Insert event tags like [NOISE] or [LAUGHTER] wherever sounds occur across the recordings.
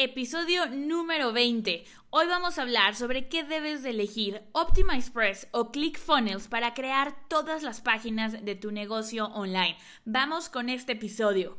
Episodio número 20. Hoy vamos a hablar sobre qué debes de elegir OptimizePress o ClickFunnels para crear todas las páginas de tu negocio online. Vamos con este episodio.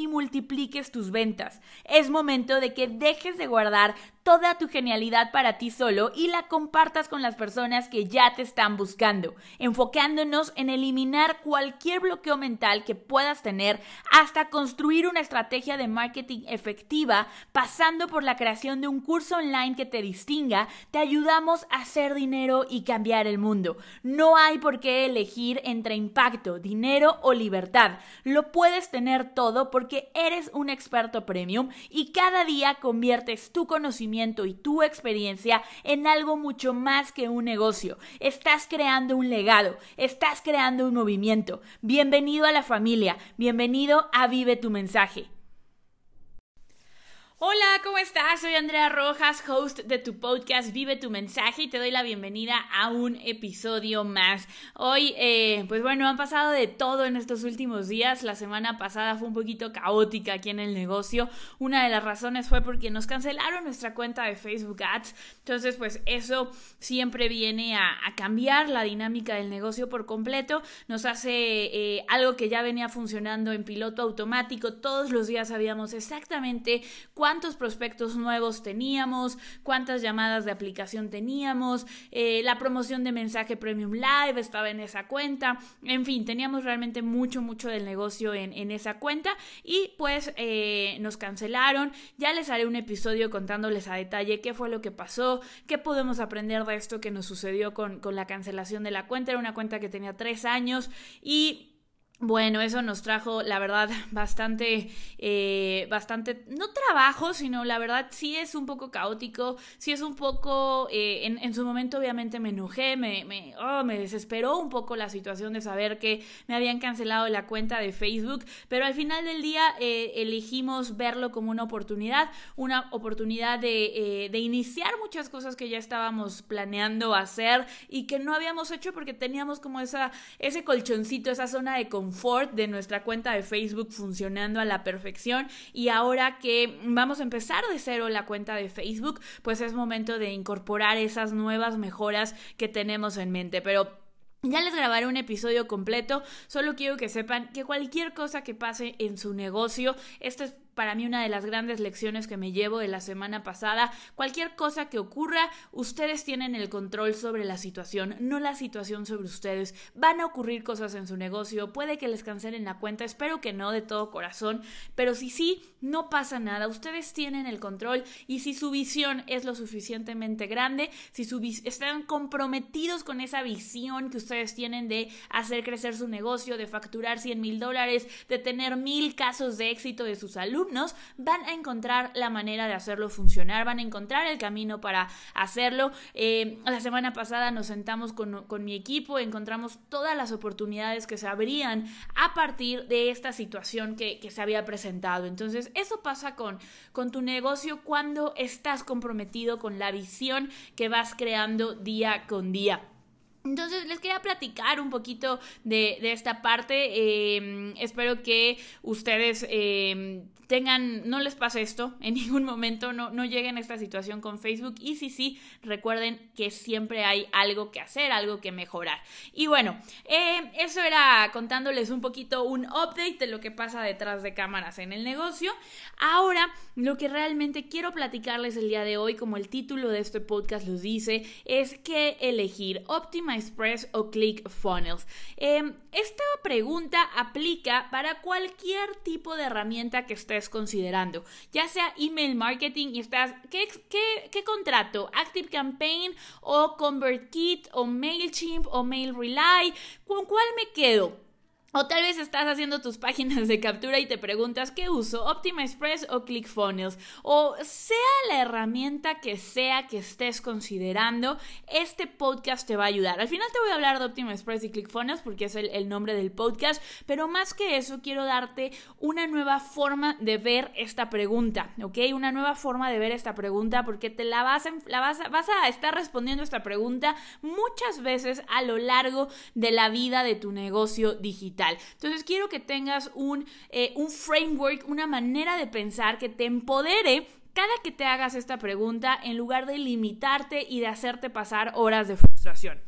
multipliques tus ventas. Es momento de que dejes de guardar toda tu genialidad para ti solo y la compartas con las personas que ya te están buscando, enfocándonos en eliminar cualquier bloqueo mental que puedas tener hasta construir una estrategia de marketing efectiva, pasando por la creación de un curso online que te distinga, te ayudamos a hacer dinero y cambiar el mundo. No hay por qué elegir entre impacto, dinero o libertad. Lo puedes tener todo porque eres un experto premium y cada día conviertes tu conocimiento y tu experiencia en algo mucho más que un negocio. Estás creando un legado, estás creando un movimiento. Bienvenido a la familia, bienvenido a Vive tu mensaje. Hola, ¿cómo estás? Soy Andrea Rojas, host de tu podcast Vive tu mensaje y te doy la bienvenida a un episodio más. Hoy, eh, pues bueno, han pasado de todo en estos últimos días. La semana pasada fue un poquito caótica aquí en el negocio. Una de las razones fue porque nos cancelaron nuestra cuenta de Facebook Ads. Entonces, pues eso siempre viene a, cambiar la dinámica del negocio por completo. Nos hace eh, algo que ya venía funcionando en piloto automático. Todos los días sabíamos exactamente cuándo cuántos prospectos nuevos teníamos, cuántas llamadas de aplicación teníamos, eh, la promoción de mensaje Premium Live estaba en esa cuenta, en fin, teníamos realmente mucho, mucho del negocio en, esa cuenta y pues eh, nos cancelaron. Ya les haré un episodio contándoles a detalle qué fue lo que pasó, qué podemos aprender de esto que nos sucedió con, con la cancelación de la cuenta. Era una cuenta que tenía tres años y bueno, eso nos trajo, la verdad, [LAUGHS] bastante, eh, bastante, no trabajo, sino la verdad sí es un poco caótico, sí es un poco, eh, en, en, su momento obviamente me enojé, me, me, oh, me desesperó un poco la situación de saber que me habían cancelado la cuenta de Facebook, pero al final del día eh, elegimos verlo como una oportunidad, una oportunidad de, de iniciar muchas cosas que ya estábamos planeando hacer y que no habíamos hecho porque teníamos como esa, ese colchoncito, esa zona de confort de nuestra cuenta de Facebook funcionando a la perfección y ahora que vamos a empezar de cero la cuenta de Facebook, pues es momento de incorporar esas nuevas mejoras que tenemos en mente. Pero ya les grabaré un episodio completo, solo quiero que sepan que cualquier cosa que pase en su negocio, esto es para mí una de las grandes lecciones que me llevo de la semana pasada. Cualquier cosa que ocurra, ustedes tienen el control sobre la situación, no la situación sobre ustedes. Van a ocurrir cosas en su negocio, puede que les cancelen la cuenta, espero que no de todo corazón, pero si sí, no pasa nada. Ustedes tienen el control y si su visión es lo suficientemente grande, si su están comprometidos con esa visión que ustedes tienen de hacer crecer su negocio, de facturar 100 mil dólares, de tener mil casos de éxito de su van a encontrar la manera de hacerlo funcionar, van a encontrar el camino para hacerlo. Eh, la semana pasada nos sentamos con, mi equipo, encontramos todas las oportunidades que se abrían a partir de esta situación que, que se había presentado. Entonces, eso pasa con, con tu negocio cuando estás comprometido con la visión que vas creando día con día. Entonces les quería platicar un poquito de, esta parte. Em, espero que ustedes em, tengan, no les pase esto [LAUGHS] en ningún momento, no, no lleguen a esta situación con Facebook. Y si sí, recuerden que siempre hay algo que hacer, algo que mejorar. Y bueno, em, eso era contándoles un poquito un update de lo que pasa detrás de cámaras en el negocio. Ahora, lo que realmente quiero platicarles el día de hoy, como el título de este podcast los dice, es que elegir óptima Express o ClickFunnels. Em, esta pregunta aplica para cualquier tipo de herramienta que estés considerando, ya sea email marketing y estás, ¿qué, qué, qué contrato? Active Campaign o ConvertKit o MailChimp o MailRely, ¿con cuál me quedo? O tal vez estás haciendo tus páginas de captura y te preguntas qué uso, Optima Express o ClickFunnels. O sea la herramienta que sea que estés considerando, este podcast te va a ayudar. Al final te voy a hablar de Optima Express y ClickFunnels porque es el, nombre del podcast, pero más que eso quiero darte una nueva forma de ver esta pregunta, ¿ok? Una nueva forma de ver esta pregunta porque te la vas la vas, vas a estar respondiendo esta pregunta muchas veces a lo largo de la vida de tu negocio digital. Entonces quiero que tengas un, eh, un framework, una manera de pensar que te empodere cada que te hagas esta pregunta en lugar de limitarte y de hacerte pasar horas de frustración.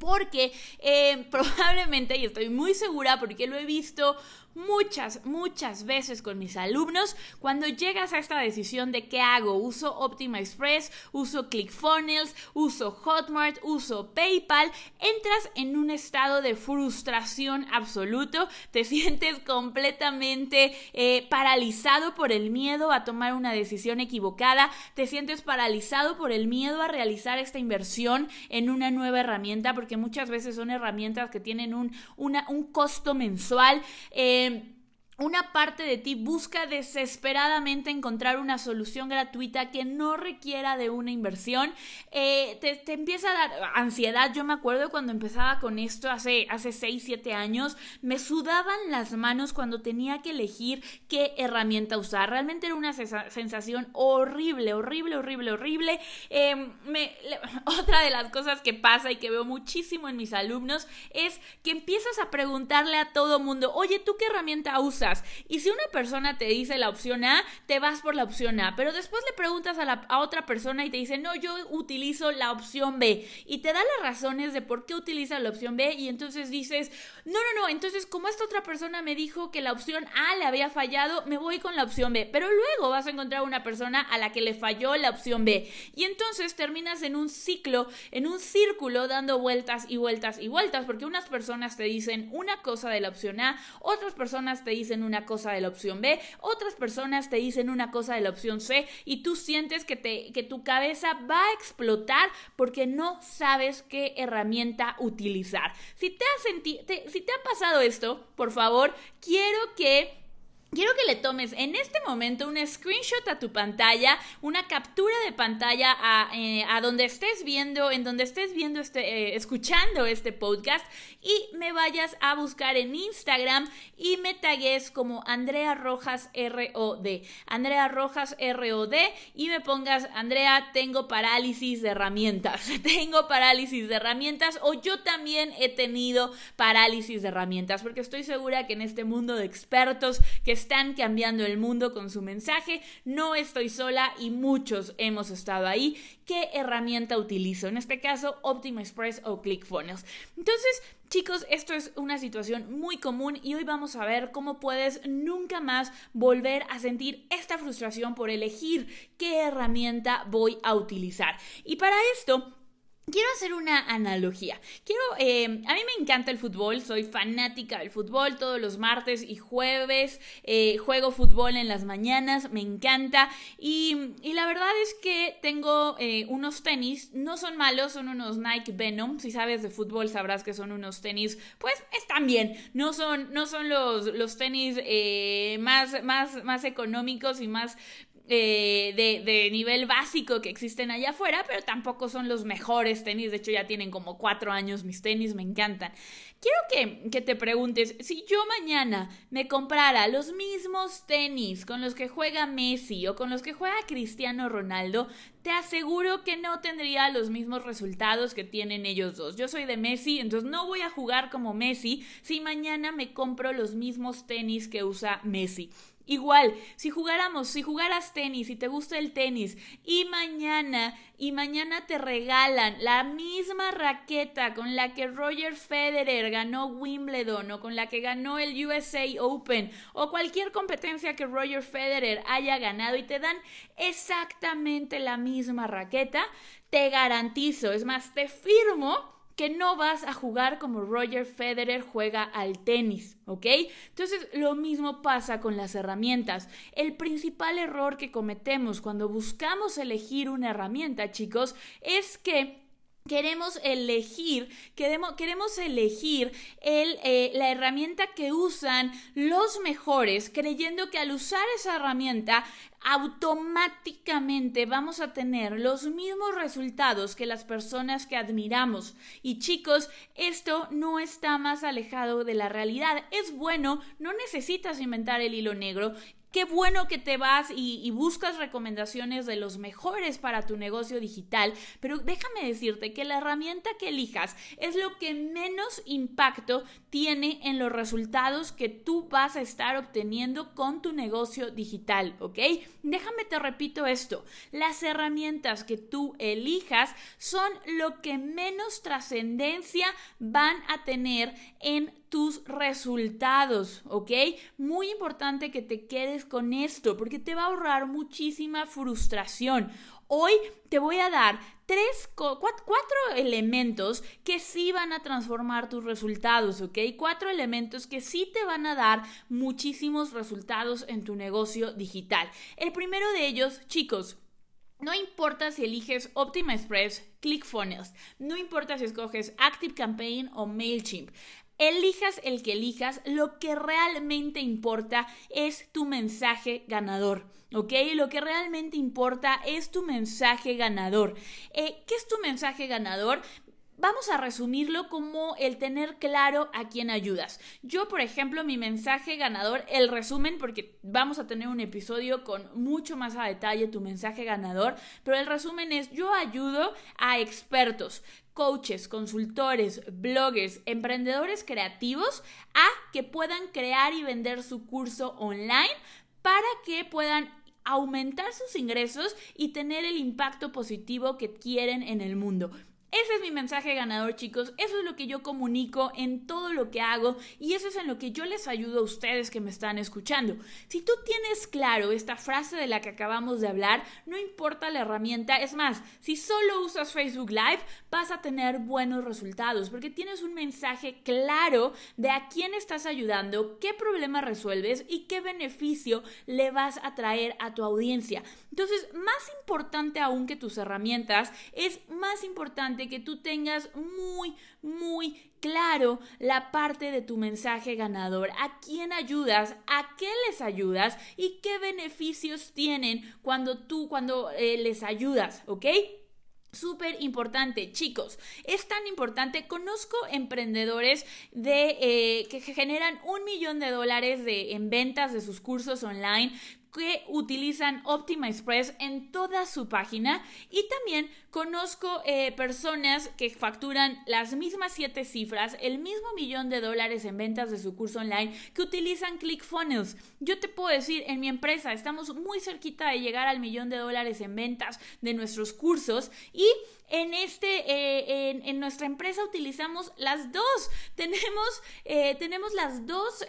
Porque eh, [LAUGHS] probablemente, y estoy muy segura porque lo he visto muchas, muchas veces con mis alumnos, cuando llegas a esta decisión de qué hago, uso Optima Express, uso ClickFunnels, uso Hotmart, uso PayPal, entras en un estado de frustración absoluto, te [LAUGHS] sientes completamente eh, paralizado por el miedo a tomar una decisión equivocada, te sientes paralizado por el miedo a realizar esta inversión en una nueva herramienta, porque muchas veces son herramientas que tienen un, un costo mensual. Eh, una parte de ti busca desesperadamente encontrar una solución gratuita que no requiera de una inversión, eh, te, empieza a dar ansiedad. Yo me acuerdo cuando empezaba con esto hace, hace 6, 7 años, me sudaban las manos cuando tenía que elegir qué herramienta usar. Realmente era una sensación horrible, horrible, horrible, horrible. Em, [LAUGHS] otra de las cosas que pasa y que veo muchísimo en mis alumnos es que empiezas a preguntarle a todo mundo, oye, ¿tú qué herramienta usas? Y si una persona te dice la opción A, te vas por la opción A, pero después le preguntas a, la, otra persona y te dice, no, yo utilizo la opción B. Y te da las razones de por qué utiliza la opción B y entonces dices, no, no, no, entonces como esta otra persona me dijo que la opción A le había fallado, me voy con la opción B. Pero luego vas a encontrar una persona a la que le falló la opción B. Y entonces terminas en un ciclo, en un círculo, dando vueltas y vueltas y vueltas, porque unas personas te dicen una cosa de la opción A, otras personas te dicen una cosa de la opción B, otras personas te dicen una cosa de la opción C y tú sientes que, te, que tu cabeza va a explotar porque no sabes qué herramienta utilizar. Si te, ha si te ha pasado esto, por favor, quiero que Quiero que le tomes en este momento un screenshot a tu pantalla, una captura de pantalla a, eh, donde estés viendo, en donde estés viendo este, eh, escuchando este podcast y me vayas a buscar en Instagram y me tagues como Andrea Rojas ROD. Andrea Rojas ROD y me pongas, Andrea, tengo parálisis de herramientas. [LAUGHS] tengo parálisis de herramientas o yo también he tenido parálisis de herramientas porque estoy segura que en este mundo de expertos que están cambiando el mundo con su mensaje. No estoy sola y muchos hemos estado ahí. ¿Qué herramienta utilizo? En este caso, Optima Express o ClickFunnels. Entonces, Chicos, esto es una situación muy común y hoy vamos a ver cómo puedes nunca más volver a sentir esta frustración por elegir qué herramienta voy a utilizar. Y para esto Quiero hacer una analogía. Quiero, eh, a mí me encanta el fútbol, soy fanática del fútbol. Todos los martes y jueves eh, juego fútbol en las mañanas, me encanta. Y, la verdad es que tengo eh, unos tenis, no son malos, son unos Nike Venom. Si sabes de fútbol sabrás que son unos tenis, pues están bien. No son, no son los, los tenis más, más, más económicos y más, eh, de, nivel básico que existen allá afuera, pero tampoco son los mejores tenis. De hecho, ya tienen como cuatro años mis tenis, me encantan. Quiero que, que te preguntes, si yo mañana me comprara los mismos tenis con los que juega Messi o con los que juega Cristiano Ronaldo, te aseguro que no tendría los mismos resultados que tienen ellos dos. Yo soy de Messi, entonces no voy a jugar como Messi si mañana me compro los mismos tenis que usa Messi. Igual, si jugáramos, si jugaras tenis y te gusta el tenis y mañana y mañana te regalan la misma raqueta con la que Roger Federer ganó Wimbledon o con la que ganó el USA Open o cualquier competencia que Roger Federer haya ganado y te dan exactamente la misma raqueta, te garantizo, es más, te firmo que no vas a jugar como Roger Federer juega al tenis, ¿ok? Entonces lo mismo pasa con las herramientas. El principal error que cometemos cuando buscamos elegir una herramienta, chicos, es que Queremos elegir, queremos, elegir el, eh, la herramienta que usan los mejores, creyendo que al usar esa herramienta automáticamente vamos a tener los mismos resultados que las personas que admiramos. Y chicos, esto no está más alejado de la realidad. Es bueno, no necesitas inventar el hilo negro. Qué bueno que te vas y, buscas recomendaciones de los mejores para tu negocio digital, pero déjame decirte que la herramienta que elijas es lo que menos impacto tiene en los resultados que tú vas a estar obteniendo con tu negocio digital, ¿ok? Déjame te repito esto, las herramientas que tú elijas son lo que menos trascendencia van a tener en tus resultados, ¿ok? Muy importante que te quedes con esto porque te va a ahorrar muchísima frustración. Hoy te voy a dar tres, cuatro, elementos que sí van a transformar tus resultados, ¿ok? Cuatro elementos que sí te van a dar muchísimos resultados en tu negocio digital. El primero de ellos, chicos, no importa si eliges Optima Express, ClickFunnels, no importa si escoges Active Campaign o MailChimp. Elijas el que elijas, lo que realmente importa es tu mensaje ganador. ¿ok? Lo que realmente importa es tu mensaje ganador. Eh, ¿Qué es tu mensaje ganador? Vamos a resumirlo como el tener claro a quién ayudas. Yo, por ejemplo, mi mensaje ganador, el resumen, porque vamos a tener un episodio con mucho más a detalle tu mensaje ganador, pero el resumen es yo ayudo a expertos, coaches, consultores, bloggers, emprendedores creativos a que puedan crear y vender su curso online para que puedan aumentar sus ingresos y tener el impacto positivo que quieren en el mundo. Ese es mi mensaje ganador, chicos. Eso es lo que yo comunico en todo lo que hago y eso es en lo que yo les ayudo a ustedes que me están escuchando. Si tú tienes claro esta frase de la que acabamos de hablar, no importa la herramienta, es más, si solo usas Facebook Live, vas a tener buenos resultados porque tienes un mensaje claro de a quién estás ayudando, qué problema resuelves y qué beneficio le vas a traer a tu audiencia. Entonces, más importante aún que tus herramientas, es más importante que tú tengas muy, muy claro la parte de tu mensaje ganador, a quién ayudas, a qué les ayudas y qué beneficios tienen cuando tú, cuando eh, les ayudas, ¿ok? Súper importante, chicos. Es tan importante. Conozco emprendedores de eh, que generan un millón de dólares de, en ventas de sus cursos online que utilizan Optima Express en toda su página. Y también conozco eh, personas que facturan las mismas siete cifras, el mismo millón de dólares en ventas de su curso online que utilizan ClickFunnels. Yo te puedo decir, en mi empresa estamos muy cerquita de llegar al millón de dólares en ventas de nuestros cursos. Y en este eh, en, nuestra empresa utilizamos las dos. [LAUGHS] Tenemos eh, tenemos las dos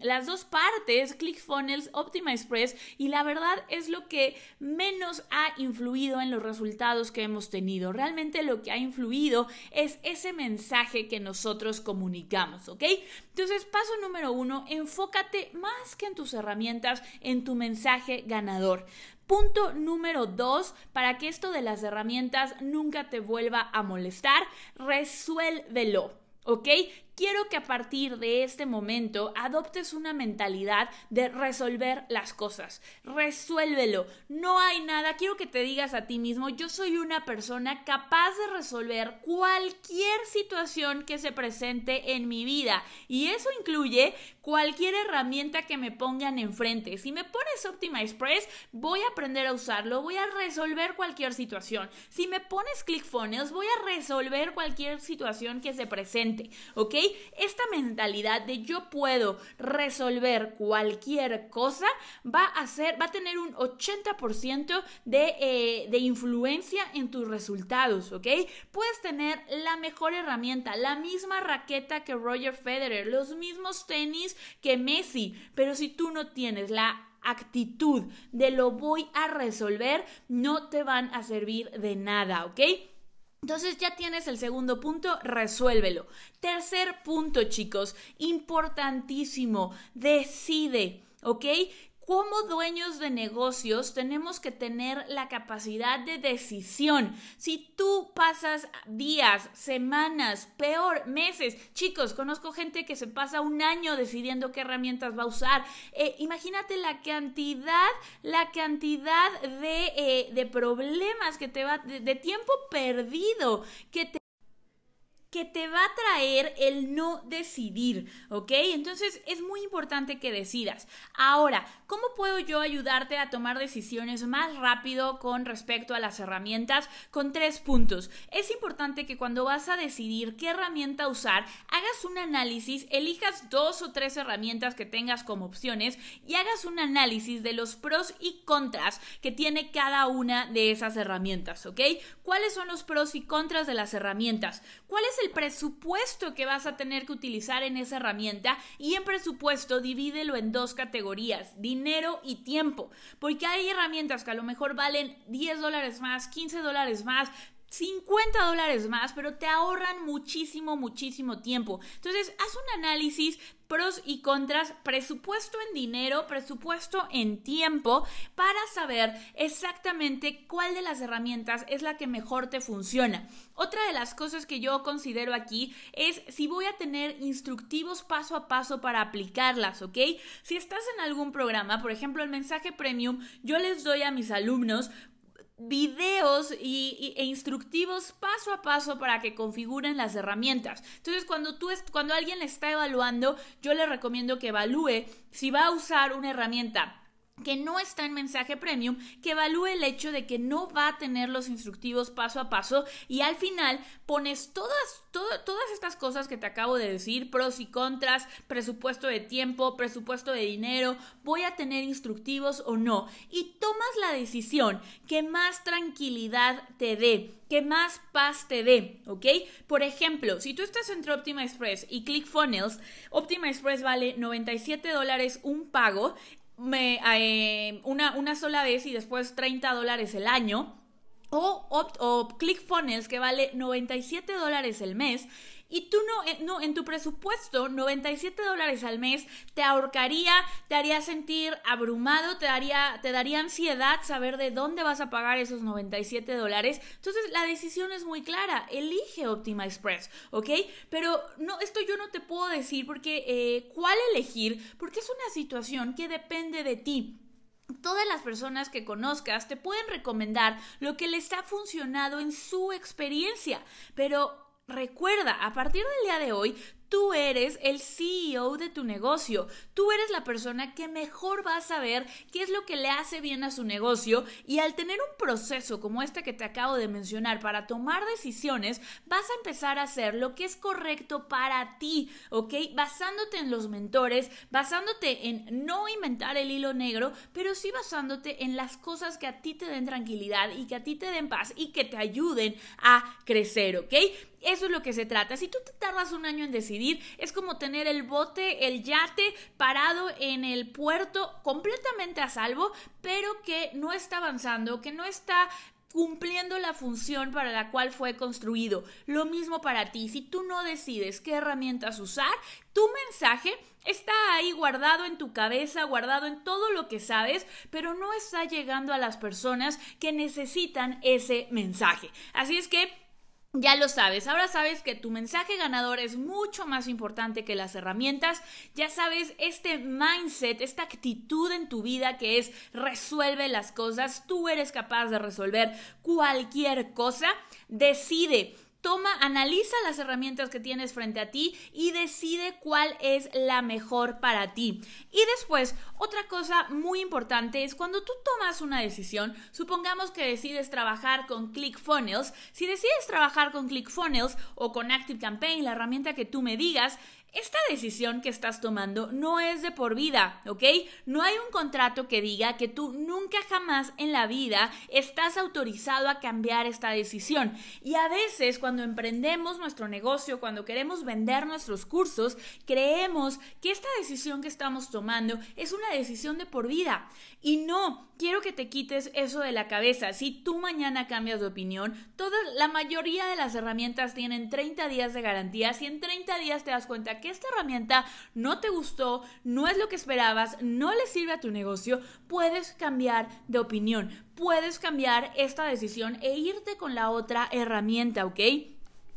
las dos partes ClickFunnels Optima Express y la verdad es lo que menos ha influido en los resultados que hemos tenido. Realmente lo que ha influido es ese mensaje que nosotros comunicamos, ¿ok? Entonces, paso número uno, enfócate más que en tus herramientas, en tu mensaje ganador. Punto número dos, para que esto de las herramientas nunca te vuelva a molestar, resuélvelo. ¿Ok? Quiero que a partir de este momento adoptes una mentalidad de resolver las cosas. Resuélvelo. No hay nada. Quiero que te digas a ti mismo, yo soy una persona capaz de resolver cualquier situación que se presente en mi vida. Y eso incluye cualquier herramienta que me pongan enfrente. Si me pones Optima Express, voy a aprender a usarlo, voy a resolver cualquier situación. Si me pones ClickFunnels, voy a resolver cualquier situación que se presente. ¿Ok? Esta mentalidad de yo puedo resolver cualquier cosa va a ser, va a tener un 80% de, eh, de influencia en tus resultados, ¿ok? Puedes tener la mejor herramienta, la misma raqueta que Roger Federer, los mismos tenis que Messi, pero si tú no tienes la actitud de lo voy a resolver, no te van a servir de nada, ¿ok? Entonces ya tienes el segundo punto, resuélvelo. Tercer punto, chicos, importantísimo, decide, ¿ok? Como dueños de negocios tenemos que tener la capacidad de decisión. Si tú pasas días, semanas, peor, meses, chicos, conozco gente que se pasa un año decidiendo qué herramientas va a usar. Eh, imagínate la cantidad, la cantidad de, eh, de problemas que te va, de, de tiempo perdido que te que te va a traer el no decidir, ¿ok? Entonces es muy importante que decidas. Ahora, ¿cómo puedo yo ayudarte a tomar decisiones más rápido con respecto a las herramientas? Con tres puntos. Es importante que cuando vas a decidir qué herramienta usar, hagas un análisis, elijas dos o tres herramientas que tengas como opciones y hagas un análisis de los pros y contras que tiene cada una de esas herramientas, ¿ok? ¿Cuáles son los pros y contras de las herramientas? ¿Cuál es el presupuesto que vas a tener que utilizar en esa herramienta? Y en presupuesto divídelo en dos categorías, dinero y tiempo, porque hay herramientas que a lo mejor valen 10 dólares más, 15 dólares más, 50 dólares más, pero te ahorran muchísimo, muchísimo tiempo. Entonces, haz un análisis pros y contras, presupuesto en dinero, presupuesto en tiempo, para saber exactamente cuál de las herramientas es la que mejor te funciona. Otra de las cosas que yo considero aquí es si voy a tener instructivos paso a paso para aplicarlas, ¿ok? Si estás en algún programa, por ejemplo el mensaje premium, yo les doy a mis alumnos videos y, e instructivos paso a paso para que configuren las herramientas. Entonces, cuando tú cuando alguien está evaluando, yo le recomiendo que evalúe si va a usar una herramienta que no está en mensaje premium, que evalúe el hecho de que no va a tener los instructivos paso a paso y al final pones todas, todas estas cosas que te acabo de decir, pros y contras, presupuesto de tiempo, presupuesto de dinero, voy a tener instructivos o no, y tomas la decisión que más tranquilidad te dé que más paz te dé, ¿ok? Por ejemplo, si tú estás entre Optima Express y ClickFunnels, Optima Express vale 97 dólares un pago me, eh, una, sola vez y después 30 dólares el año. O, o, o ClickFunnels que vale 97 dólares el mes y tú no, eh, no, en tu presupuesto, 97 dólares al mes te ahorcaría, te haría sentir abrumado, te daría, te daría ansiedad saber de dónde vas a pagar esos 97 dólares. Entonces la decisión es muy clara, elige Optima Express, ¿ok? Pero no, esto yo no te puedo decir porque eh, cuál elegir, porque es una situación que depende de ti. Todas las personas que conozcas te pueden recomendar lo que les ha funcionado en su experiencia, pero Recuerda, a partir del día de hoy, Tú eres el CEO de tu negocio. Tú eres la persona que mejor va a saber qué es lo que le hace bien a su negocio y al tener un proceso como este que te acabo de mencionar para tomar decisiones, vas a empezar a hacer lo que es correcto para ti, ¿ok? Basándote en los mentores, basándote en no inventar el hilo negro, pero sí basándote en las cosas que a ti te den tranquilidad y que a ti te den paz y que te ayuden a crecer, ¿ok? Eso es lo que se trata. Si tú te tardas un año en decidir, es como tener el bote, el yate parado en el puerto completamente a salvo, pero que no está avanzando, que no está cumpliendo la función para la cual fue construido. Lo mismo para ti, si tú no decides qué herramientas usar, tu mensaje está ahí guardado en tu cabeza, guardado en todo lo que sabes, pero no está llegando a las personas que necesitan ese mensaje. Así es que ya lo sabes, ahora sabes que tu mensaje ganador es mucho más importante que las herramientas, ya sabes este mindset, esta actitud en tu vida que es resuelve las cosas, tú eres capaz de resolver cualquier cosa, decide toma, analiza las herramientas que tienes frente a ti y decide cuál es la mejor para ti. Y después, otra cosa muy importante es cuando tú tomas una decisión, supongamos que decides trabajar con ClickFunnels, si decides trabajar con ClickFunnels o con ActiveCampaign, la herramienta que tú me digas, esta decisión que estás tomando no es de por vida, ¿ok? No hay un contrato que diga que tú nunca jamás en la vida estás autorizado a cambiar esta decisión. Y a veces cuando emprendemos nuestro negocio, cuando queremos vender nuestros cursos, creemos que esta decisión que estamos tomando es una decisión de por vida. Y no, quiero que te quites eso de la cabeza. Si tú mañana cambias de opinión, toda, la mayoría de las herramientas tienen 30 días de garantía. Si en 30 días te das cuenta que que esta herramienta no te gustó, no es lo que esperabas, no le sirve a tu negocio, puedes cambiar de opinión, puedes cambiar esta decisión e irte con la otra herramienta, ¿ok?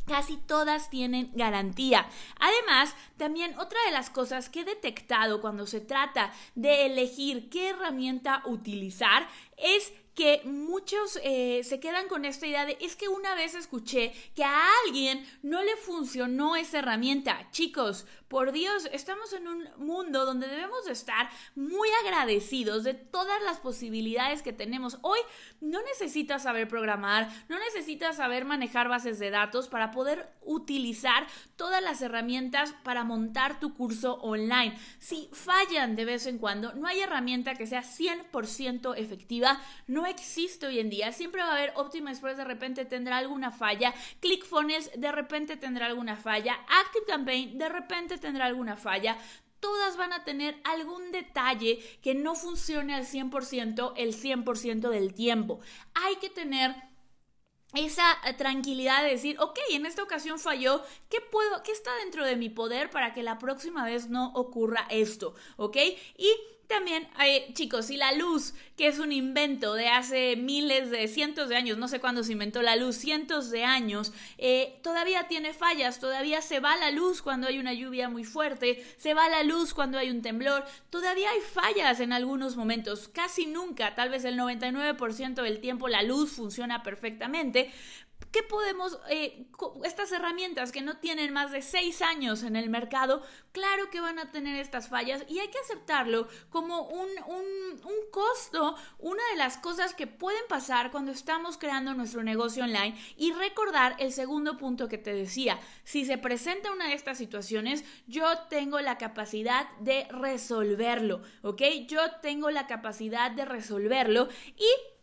Casi todas tienen garantía. Además, también otra de las cosas que he detectado cuando se trata de elegir qué herramienta utilizar es que muchos eh, se quedan con esta idea de es que una vez escuché que a alguien no le funcionó esa herramienta. Chicos, por Dios, estamos en un mundo donde debemos de estar muy agradecidos de todas las posibilidades que tenemos. Hoy no necesitas saber programar, no necesitas saber manejar bases de datos para poder utilizar todas las herramientas para montar tu curso online. Si fallan de vez en cuando, no hay herramienta que sea 100% efectiva, no existe hoy en día. Siempre va a haber Optima Express, de repente tendrá alguna falla, ClickFunnels de repente tendrá alguna falla, ActiveCampaign de repente tendrá alguna falla, todas van a tener algún detalle que no funcione al 100% el 100% del tiempo. Hay que tener esa eh, tranquilidad de decir, ok, en esta ocasión falló, ¿qué puedo, qué está dentro de mi poder para que la próxima vez no ocurra esto? ¿Ok? Y también, hay, chicos, y la luz, que es un invento de hace miles de cientos de años, no sé cuándo se inventó la luz, cientos de años, eh, todavía tiene fallas, todavía se va la luz cuando hay una lluvia muy fuerte, se va la luz cuando hay un temblor, todavía hay fallas en algunos momentos, casi nunca, tal vez el 99% del tiempo la luz funciona perfectamente, ¿Qué podemos, eh, estas herramientas que no tienen más de seis años en el mercado, claro que van a tener estas fallas y hay que aceptarlo como un, un, un costo, una de las cosas que pueden pasar cuando estamos creando nuestro negocio online y recordar el segundo punto que te decía, si se presenta una de estas situaciones, yo tengo la capacidad de resolverlo, ¿ok? Yo tengo la capacidad de resolverlo y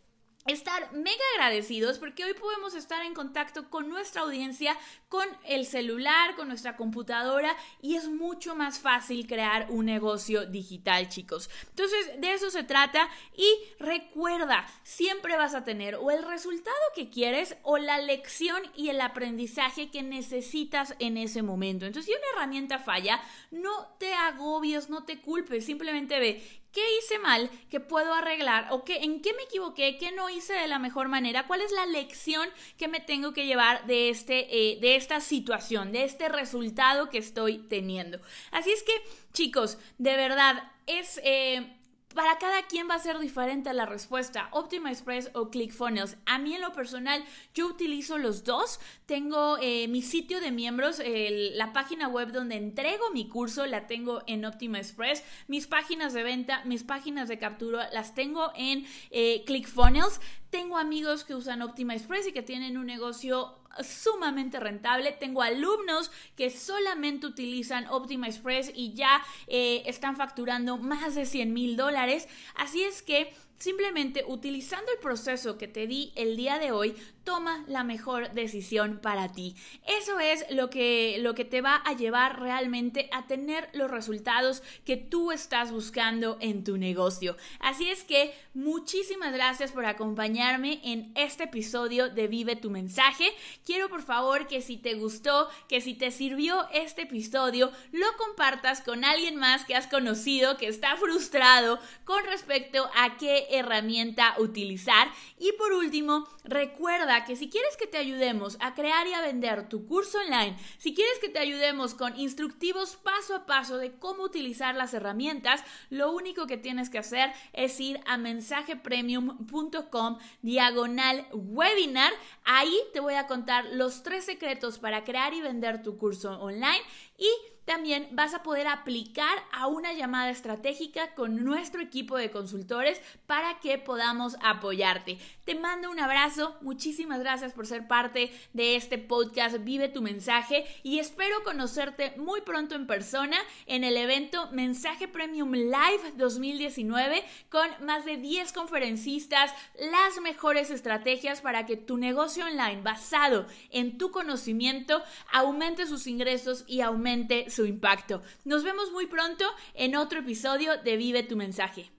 estar mega agradecidos porque hoy podemos estar en contacto con nuestra audiencia, con el celular, con nuestra computadora y es mucho más fácil crear un negocio digital, chicos. Entonces, de eso se trata y recuerda, siempre vas a tener o el resultado que quieres o la lección y el aprendizaje que necesitas en ese momento. Entonces, si una herramienta falla, no te agobies, no te culpes, simplemente ve ¿Qué hice mal? ¿Qué puedo arreglar? ¿O qué, en qué me equivoqué? ¿Qué no hice de la mejor manera? ¿Cuál es la lección que me tengo que llevar de, este, eh, de esta situación, de este resultado que estoy teniendo? Así es que, chicos, de verdad, es... Eh, para cada quien va a ser diferente la respuesta, Optima Express o ClickFunnels. A mí en lo personal, yo utilizo los dos. Tengo eh, mi sitio de miembros, la página web donde entrego mi curso, la tengo en Optima Express. Mis páginas de venta, mis páginas de captura, las tengo en eh, ClickFunnels. Tengo amigos que usan Optima Express y que tienen un negocio sumamente rentable. Tengo alumnos que solamente utilizan Optima Express y ya eh, están facturando más de 100 mil dólares. Así es que Simplemente utilizando el proceso que te di el día de hoy, toma la mejor decisión para ti. Eso es lo que, lo que te va a llevar realmente a tener los resultados que tú estás buscando en tu negocio. Así es que muchísimas gracias por acompañarme en este episodio de Vive tu mensaje. Quiero por favor que si te gustó, que si te sirvió este episodio, lo compartas con alguien más que has conocido que está frustrado con respecto a qué herramienta utilizar. Y por último, recuerda que si quieres que te ayudemos a crear y a vender tu curso online, si quieres que te ayudemos con instructivos paso a paso de cómo utilizar las herramientas, lo único que tienes que hacer es ir a mensajepremium.com diagonal webinar. Ahí te voy a contar los tres secretos para crear y vender tu curso online y también vas a poder aplicar a una llamada estratégica con nuestro equipo de consultores para que podamos apoyarte. Te mando un abrazo, muchísimas gracias por ser parte de este podcast Vive tu mensaje y espero conocerte muy pronto en persona en el evento Mensaje Premium Live 2019 con más de 10 conferencistas, las mejores estrategias para que tu negocio online basado en tu conocimiento aumente sus ingresos y aumente su impacto. Nos vemos muy pronto en otro episodio de Vive tu mensaje.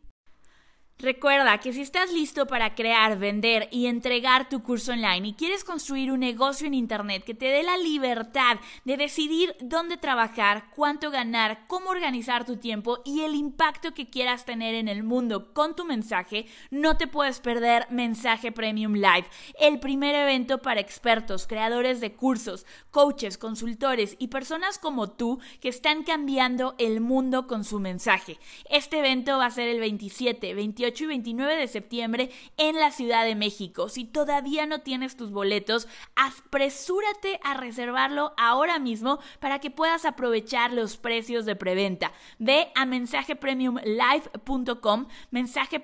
Recuerda que si estás listo para crear, vender y entregar tu curso online y quieres construir un negocio en Internet que te dé la libertad de decidir dónde trabajar, cuánto ganar, cómo organizar tu tiempo y el impacto que quieras tener en el mundo con tu mensaje, no te puedes perder Mensaje Premium Live, el primer evento para expertos, creadores de cursos, coaches, consultores y personas como tú que están cambiando el mundo con su mensaje. Este evento va a ser el 27, 28 y 29 de septiembre en la Ciudad de México. Si todavía no tienes tus boletos, apresúrate a reservarlo ahora mismo para que puedas aprovechar los precios de preventa. Ve a mensajepremiumlive.com, mensaje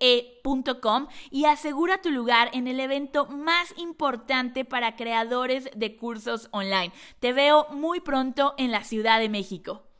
live.com y asegura tu lugar en el evento más importante para creadores de cursos online. Te veo muy pronto en la Ciudad de México.